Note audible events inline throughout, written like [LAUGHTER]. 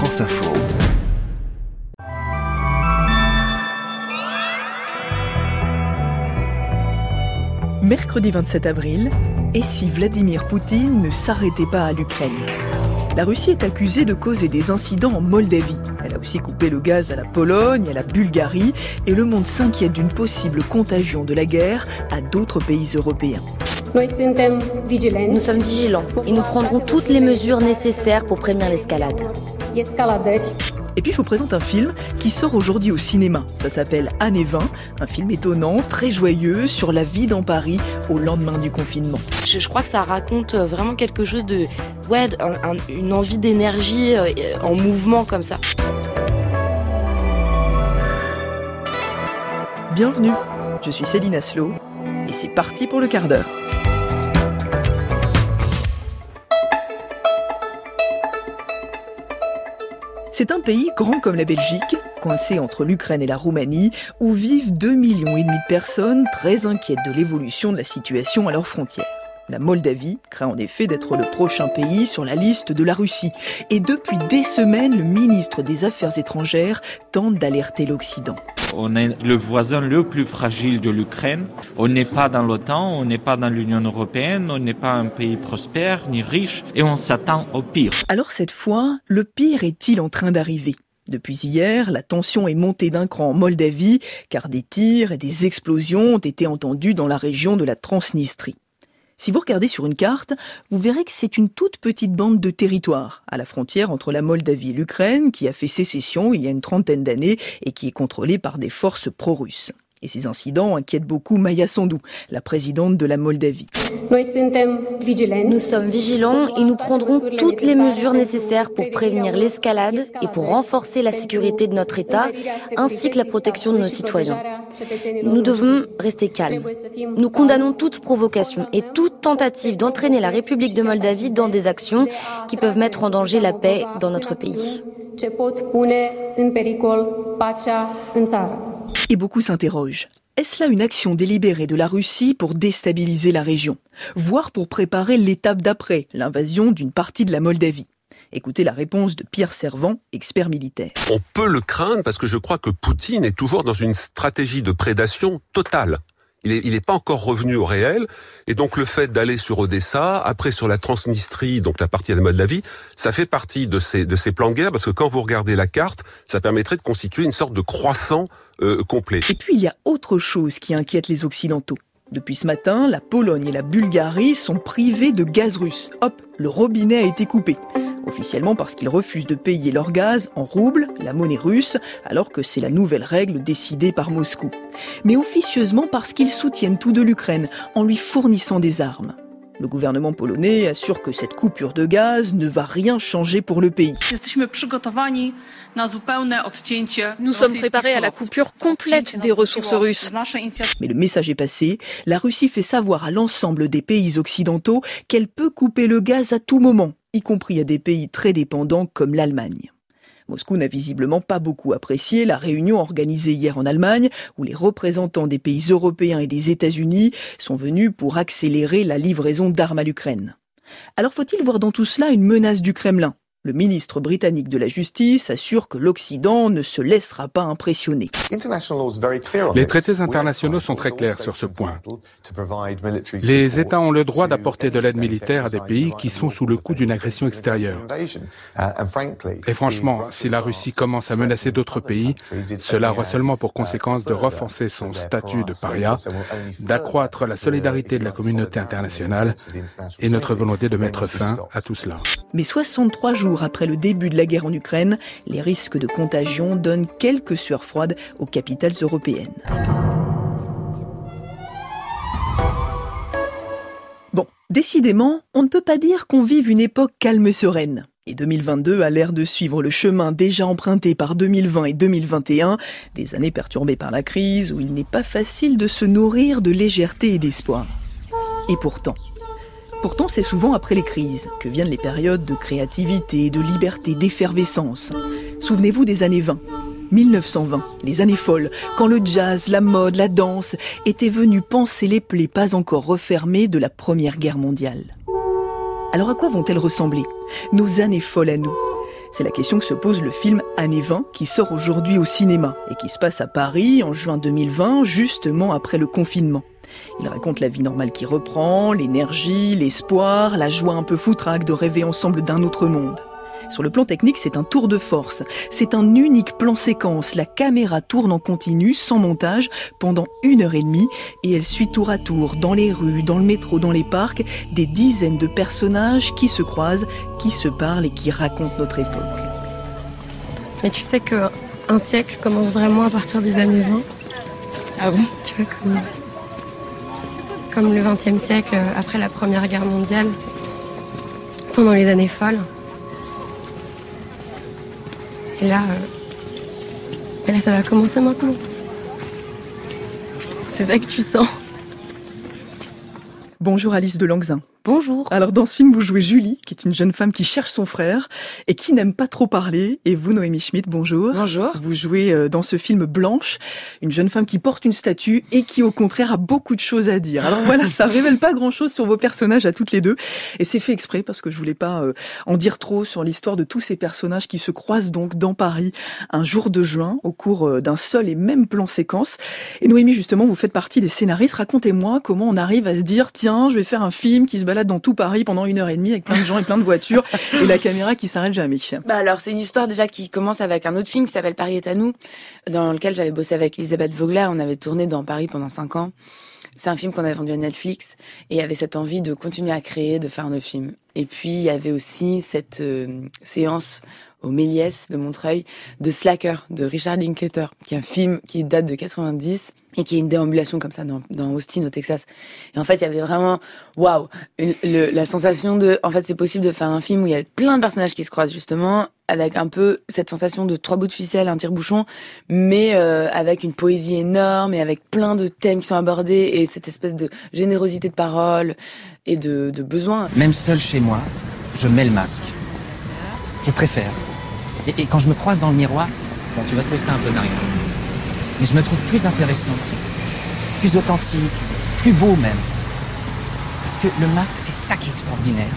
France Info. Mercredi 27 avril, et si Vladimir Poutine ne s'arrêtait pas à l'Ukraine? La Russie est accusée de causer des incidents en Moldavie. Elle a aussi coupé le gaz à la Pologne, à la Bulgarie, et le monde s'inquiète d'une possible contagion de la guerre à d'autres pays européens. Nous sommes vigilants et nous prendrons toutes les mesures nécessaires pour prévenir l'escalade. Et puis je vous présente un film qui sort aujourd'hui au cinéma. Ça s'appelle Année 20, un film étonnant, très joyeux sur la vie dans Paris au lendemain du confinement. Je, crois que ça raconte euh, vraiment quelque chose de... Ouais, une envie d'énergie euh, en mouvement comme ça. Bienvenue, je suis Céline Aslo et c'est parti pour le quart d'heure. C'est un pays grand comme la Belgique, coincé entre l'Ukraine et la Roumanie, où vivent 2,5 millions et demi de personnes très inquiètes de l'évolution de la situation à leurs frontières. La Moldavie craint en effet d'être le prochain pays sur la liste de la Russie. Et depuis des semaines, le ministre des Affaires étrangères tente d'alerter l'Occident. On est le voisin le plus fragile de l'Ukraine. On n'est pas dans l'OTAN, on n'est pas dans l'Union européenne, on n'est pas un pays prospère ni riche et on s'attend au pire. Alors cette fois, le pire est-il en train d'arriver? Depuis hier, la tension est montée d'un cran en Moldavie, car des tirs et des explosions ont été entendus dans la région de la Transnistrie. Si vous regardez sur une carte, vous verrez que c'est une toute petite bande de territoire, à la frontière entre la Moldavie et l'Ukraine, qui a fait sécession il y a une trentaine d'années et qui est contrôlée par des forces pro-russes. Et ces incidents inquiètent beaucoup Maya Sandu, la présidente de la Moldavie. Nous sommes vigilants et nous prendrons toutes les mesures nécessaires pour prévenir l'escalade et pour renforcer la sécurité de notre État ainsi que la protection de nos citoyens. Nous devons rester calmes. Nous condamnons toute provocation et toute tentative d'entraîner la République de Moldavie dans des actions qui peuvent mettre en danger la paix dans notre pays. Et beaucoup s'interrogent. Est-ce là une action délibérée de la Russie pour déstabiliser la région, voire pour préparer l'étape d'après, l'invasion d'une partie de la Moldavie? Écoutez la réponse de Pierre Servant, expert militaire. On peut le craindre parce que je crois que Poutine est toujours dans une stratégie de prédation totale il n'est pas encore revenu au réel. Et donc le fait d'aller sur Odessa, après sur la Transnistrie, donc la partie de la vie, ça fait partie de ces, de ces plans de guerre, parce que quand vous regardez la carte, ça permettrait de constituer une sorte de croissant euh, complet. Et puis il y a autre chose qui inquiète les Occidentaux. Depuis ce matin, la Pologne et la Bulgarie sont privées de gaz russe. Hop, le robinet a été coupé. Officiellement parce qu'ils refusent de payer leur gaz en roubles, la monnaie russe, alors que c'est la nouvelle règle décidée par Moscou. Mais officieusement parce qu'ils soutiennent tout de l'Ukraine en lui fournissant des armes. Le gouvernement polonais assure que cette coupure de gaz ne va rien changer pour le pays. Nous sommes préparés à la coupure complète des ressources russes. Mais le message est passé. La Russie fait savoir à l'ensemble des pays occidentaux qu'elle peut couper le gaz à tout moment, y compris à des pays très dépendants comme l'Allemagne. Moscou n'a visiblement pas beaucoup apprécié la réunion organisée hier en Allemagne, où les représentants des pays européens et des États-Unis sont venus pour accélérer la livraison d'armes à l'Ukraine. Alors faut-il voir dans tout cela une menace du Kremlin? Le ministre britannique de la Justice assure que l'Occident ne se laissera pas impressionner. Les traités internationaux sont très clairs sur ce point. Les États ont le droit d'apporter de l'aide militaire à des pays qui sont sous le coup d'une agression extérieure. Et franchement, si la Russie commence à menacer d'autres pays, cela aura seulement pour conséquence de renforcer son statut de paria, d'accroître la solidarité de la communauté internationale et notre volonté de mettre fin à tout cela. Mais 63 jours après le début de la guerre en Ukraine, les risques de contagion donnent quelques sueurs froides aux capitales européennes. Bon, décidément, on ne peut pas dire qu'on vive une époque calme et sereine. Et 2022 a l'air de suivre le chemin déjà emprunté par 2020 et 2021, des années perturbées par la crise où il n'est pas facile de se nourrir de légèreté et d'espoir. Et pourtant, Pourtant, c'est souvent après les crises que viennent les périodes de créativité, de liberté, d'effervescence. Souvenez-vous des années 20. 1920, les années folles, quand le jazz, la mode, la danse étaient venus penser les plaies pas encore refermées de la Première Guerre mondiale. Alors à quoi vont-elles ressembler Nos années folles à nous? C'est la question que se pose le film Année 20 qui sort aujourd'hui au cinéma et qui se passe à Paris en juin 2020, justement après le confinement. Il raconte la vie normale qui reprend, l'énergie, l'espoir, la joie un peu foutraque de rêver ensemble d'un autre monde. Sur le plan technique, c'est un tour de force. C'est un unique plan séquence. La caméra tourne en continu, sans montage, pendant une heure et demie, et elle suit tour à tour, dans les rues, dans le métro, dans les parcs, des dizaines de personnages qui se croisent, qui se parlent et qui racontent notre époque. Mais tu sais que un siècle commence vraiment à partir des années 20. Ah bon? Tu vois, comme, comme le 20e siècle, après la Première Guerre mondiale, pendant les années folles. Et là, euh, et là, ça va commencer maintenant. C'est ça que tu sens. Bonjour Alice de Langzin. Bonjour. Alors dans ce film, vous jouez Julie, qui est une jeune femme qui cherche son frère et qui n'aime pas trop parler. Et vous, Noémie Schmidt, bonjour. Bonjour. Vous jouez euh, dans ce film Blanche, une jeune femme qui porte une statue et qui au contraire a beaucoup de choses à dire. Alors voilà, ça [LAUGHS] révèle pas grand-chose sur vos personnages à toutes les deux. Et c'est fait exprès parce que je voulais pas euh, en dire trop sur l'histoire de tous ces personnages qui se croisent donc dans Paris un jour de juin au cours euh, d'un seul et même plan séquence. Et Noémie, justement, vous faites partie des scénaristes. Racontez-moi comment on arrive à se dire, tiens, je vais faire un film qui se balade dans tout Paris pendant une heure et demie avec plein de gens et plein de voitures et la caméra qui s'arrête jamais. Bah alors c'est une histoire déjà qui commence avec un autre film qui s'appelle Paris est à nous, dans lequel j'avais bossé avec Elisabeth Vogler. On avait tourné dans Paris pendant cinq ans. C'est un film qu'on avait vendu à Netflix et avait cette envie de continuer à créer, de faire un autre film. Et puis il y avait aussi cette euh, séance au Méliès de Montreuil de Slacker de Richard Linklater, qui est un film qui date de 90 et qui est une déambulation comme ça dans, Austin au Texas. Et en fait, il y avait vraiment, waouh, la sensation de, en fait, c'est possible de faire un film où il y a plein de personnages qui se croisent justement, avec un peu cette sensation de trois bouts de ficelle, un tire-bouchon, mais euh, avec une poésie énorme et avec plein de thèmes qui sont abordés et cette espèce de générosité de parole et de, de besoin. Même seul chez moi, je mets le masque. Je préfère. Et, quand je me croise dans le miroir, bon, tu vas trouver ça un peu dingue mais je me trouve plus intéressant, plus authentique, plus beau même. Parce que le masque, c'est ça qui est extraordinaire,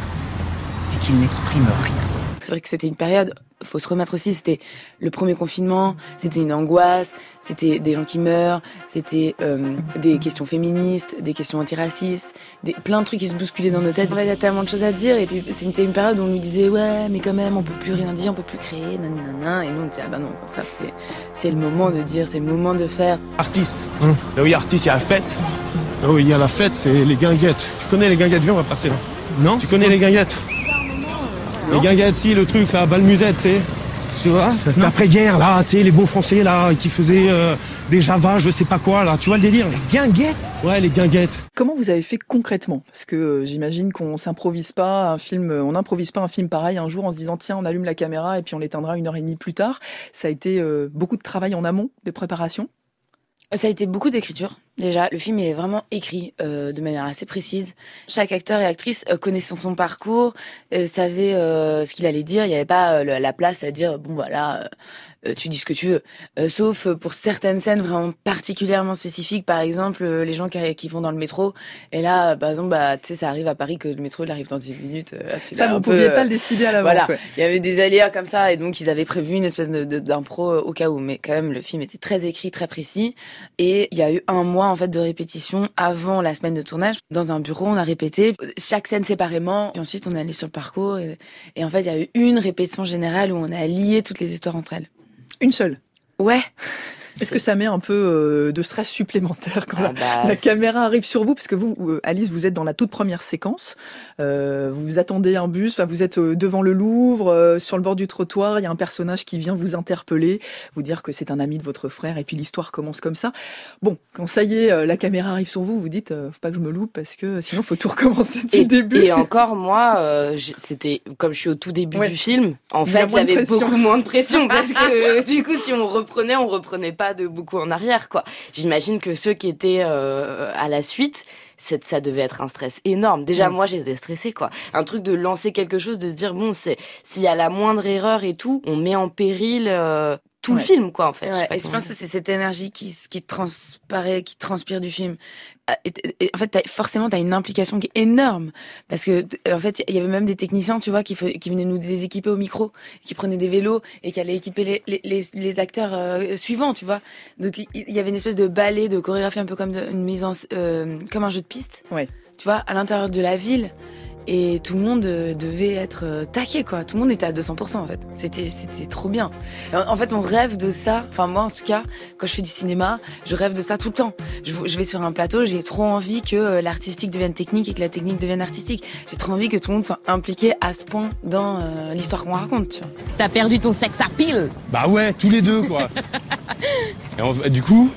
c'est qu'il n'exprime rien. C'est vrai que c'était une période, faut se remettre aussi, c'était le premier confinement, c'était une angoisse, c'était des gens qui meurent, c'était euh, des questions féministes, des questions antiracistes, des, plein de trucs qui se bousculaient dans nos têtes. il y a tellement de choses à dire, et puis c'était une période où on nous disait, ouais, mais quand même, on peut plus rien dire, on peut plus créer, nanana, et nous on disait, ah bah non, au contraire, c'est, c'est le moment de dire, c'est le moment de faire. Artiste, hein. là où il y a artiste, il y a la fête. Là où il y a la fête, c'est les guinguettes. Tu connais les guinguettes, viens, on va passer là. Non Tu connais les guinguettes? Les guinguettes, si, le truc, là, balmusette, tu sais. Tu vois L'après-guerre, là, tu sais, les beaux français, là, qui faisaient euh, des Java, je sais pas quoi, là. Tu vois le délire Les guinguettes Ouais, les guinguettes. Comment vous avez fait concrètement? Parce que euh, j'imagine qu'on s'improvise pas un film, euh, on n'improvise pas un film pareil un jour en se disant tiens, on allume la caméra et puis on l'éteindra une heure et demie plus tard. Ça a été beaucoup de travail en amont, de préparation ça a été beaucoup d'écriture. Déjà, le film il est vraiment écrit euh, de manière assez précise. Chaque acteur et actrice euh, connaissant son parcours, euh, savait euh, ce qu'il allait dire. Il n'y avait pas euh, la place à dire bon voilà, tu dis ce que tu veux. Sauf pour certaines scènes vraiment particulièrement spécifiques, par exemple les gens qui, qui, vont dans le métro. Et là, par exemple, bah, tu sais, ça arrive à Paris que le métro il arrive dans 10 minutes. ça, vous ne pouviez pas le décider à l'avance. Voilà. Il y avait des aléas comme ça, et donc ils avaient prévu une espèce d'impro au cas où. Mais quand même, le film était très écrit, très précis. Et il y a eu un mois en fait de répétition avant la semaine de tournage. Dans un bureau, on a répété chaque scène séparément. Puis ensuite, on est allé sur le parcours. Et, et en fait, il y a eu une répétition générale où on a lié toutes les histoires entre elles. Une seule? Ouais. Est-ce que ça met un peu euh, de stress supplémentaire quand ah la, bah, la caméra arrive sur vous? Parce que vous, euh, Alice, vous êtes dans la toute première séquence. Euh, vous attendez un bus, vous êtes devant le Louvre, sur le bord du trottoir. Il y a un personnage qui vient vous interpeller, vous dire que c'est un ami de votre frère, et puis l'histoire commence comme ça. Bon, quand ça y est, la caméra arrive sur vous, vous dites, faut pas que je me loupe parce que sinon, faut tout recommencer depuis et, le début. Et encore, moi, c'était comme je suis au tout début ouais. du film. En fait, j'avais beaucoup moins de pression parce que [LAUGHS] du coup, si on reprenait, on reprenait pas de beaucoup en arrière, quoi. J'imagine que ceux qui étaient euh, à la suite, ça devait être un stress énorme. Déjà, mmh. moi, j'étais stressée, quoi. Un truc de lancer quelque chose, de se dire, bon, c'est s'il y a la moindre erreur et tout, on met en péril euh, tout le film, quoi, en fait. je, et je pense que c'est cette énergie qui, qui transparaît, qui transpire du film. Ah, et, en fait, as, forcément, tu as une implication qui est énorme. Parce que, en fait, il y avait même des techniciens, tu vois, qui, qui venaient nous déséquiper au micro, qui prenaient des vélos et qui allaient équiper les, les, les, acteurs euh, suivants, tu vois. Donc, il y avait une espèce de ballet, de chorégraphie un peu comme une mise en, euh, comme un jeu de piste. Ouais. Tu vois, à l'intérieur de la ville et tout le monde euh, devait être euh, taqué quoi. Tout le monde était à 200% en fait. C'était c'était trop bien. En fait on rêve de ça. Enfin moi en tout cas quand je fais du cinéma je rêve de ça tout le temps. Je, vais sur un plateau j'ai trop envie que euh, l'artistique devienne technique et que la technique devienne artistique. J'ai trop envie que tout le monde soit impliqué à ce point dans l'histoire qu'on raconte tu t'as perdu ton sexe à pile bah ouais tous les deux quoi. [LAUGHS] Et du coup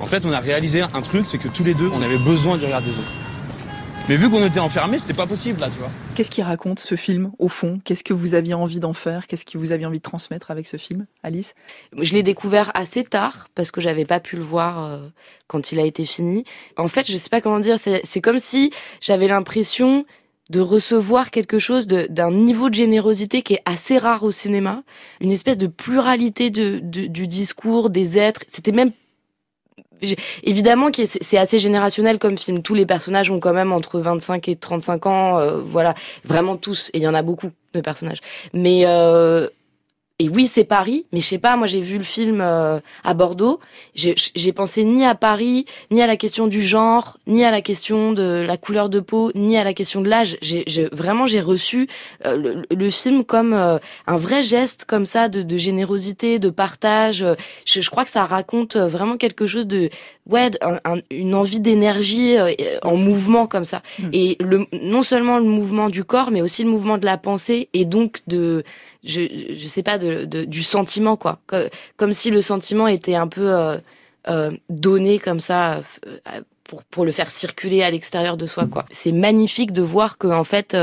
en fait on a réalisé un truc c'est que tous les deux on avait besoin du regard des autres mais vu qu'on était enfermés, c'était pas possible là, tu vois. Qu'est-ce qui raconte ce film au fond? Qu'est-ce que vous aviez envie d'en faire? Qu'est-ce que vous aviez envie de transmettre avec ce film, Alice? Je l'ai découvert assez tard parce que j'avais pas pu le voir euh, quand il a été fini. En fait, je sais pas comment dire. C'est comme si j'avais l'impression de recevoir quelque chose d'un niveau de générosité qui est assez rare au cinéma, une espèce de pluralité de, du discours, des êtres. C'était même évidemment c'est assez générationnel comme film. Tous les personnages ont quand même entre 25 et 35 ans, euh, voilà, vraiment tous. Et il y en a beaucoup de personnages. Mais euh, et oui, c'est Paris, mais je sais pas, moi j'ai vu le film euh, à Bordeaux, j'ai pensé ni à Paris, ni à la question du genre, ni à la question de la couleur de peau, ni à la question de l'âge. Vraiment j'ai reçu euh, le, film comme euh, un vrai geste comme ça de, de générosité, de partage. Je, je, crois que ça raconte vraiment quelque chose de ouais, une envie d'énergie en mouvement comme ça. Hmm. Et le, non seulement le mouvement du corps, mais aussi le mouvement de la pensée et donc de je je sais pas de, du sentiment quoi. Comme, si le sentiment était un peu euh, euh, donné comme ça euh, pour pour le faire circuler à l'extérieur de soi quoi. C'est magnifique de voir que en fait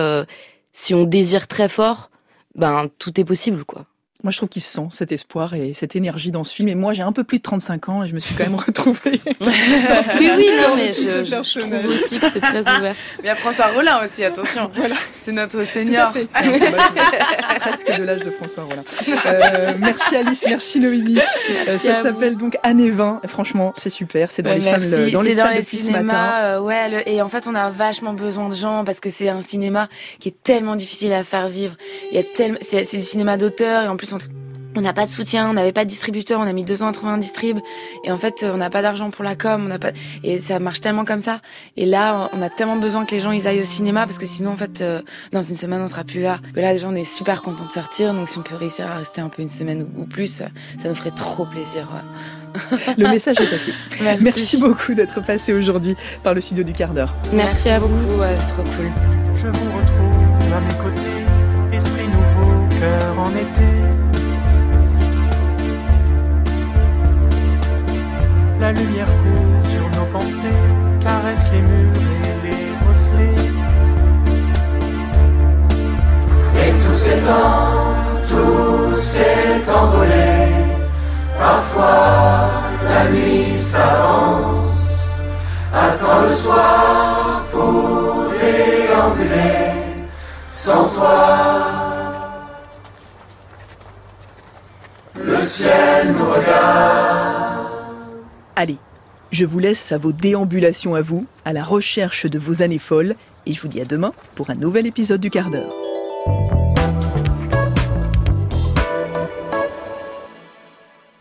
si on désire très fort ben tout est possible quoi moi, je trouve qu'il se sent cet espoir et cette énergie dans ce film. Et moi, j'ai un peu plus de 35 ans et je me suis quand même [LAUGHS] retrouvée. oui, oui, non, mais je, je, trouve aussi que c'est très ouvert. [LAUGHS] Mais il y a François Rollin aussi, attention. [LAUGHS] Voilà. C'est notre senior. Tout à fait. presque de l'âge de François Rollin. Euh, merci Alice, merci Noémie. Euh, ça s'appelle donc Année 20. Franchement, c'est super. C'est dans les, films, dans les salles dans les cinémas. Euh, ouais, et en fait, on a vachement besoin de gens parce que c'est un cinéma qui est tellement difficile à faire vivre. Il y a tellement, c'est du cinéma d'auteur et en plus on n'a pas de soutien, on n'avait pas de distributeur, on a mis deux ans à trouver un distrib et en fait on n'a pas d'argent pour la com, on n'a pas et ça marche tellement comme ça. Et là on a tellement besoin que les gens ils aillent au cinéma parce que sinon en fait euh, dans une semaine on sera plus là. Que là déjà on est super content de sortir donc si on peut réussir à rester un peu une semaine ou, plus, ça nous ferait trop plaisir. Le message est passé. [LAUGHS] Merci, beaucoup d'être passé aujourd'hui par le studio du quart d'heure. Merci, à beaucoup, c'est trop cool. Je vous retrouve à mes côtés, esprit nouveau, cœur en été. La lumière court sur nos pensées, caresse les murs et les reflets. Et tout s'étend, tout s'est envolé. Parfois la nuit s'avance, attend le soir pour déambuler. Sans toi, Allez, je vous laisse à vos déambulations à vous, à la recherche de vos années folles, et je vous dis à demain pour un nouvel épisode du quart d'heure.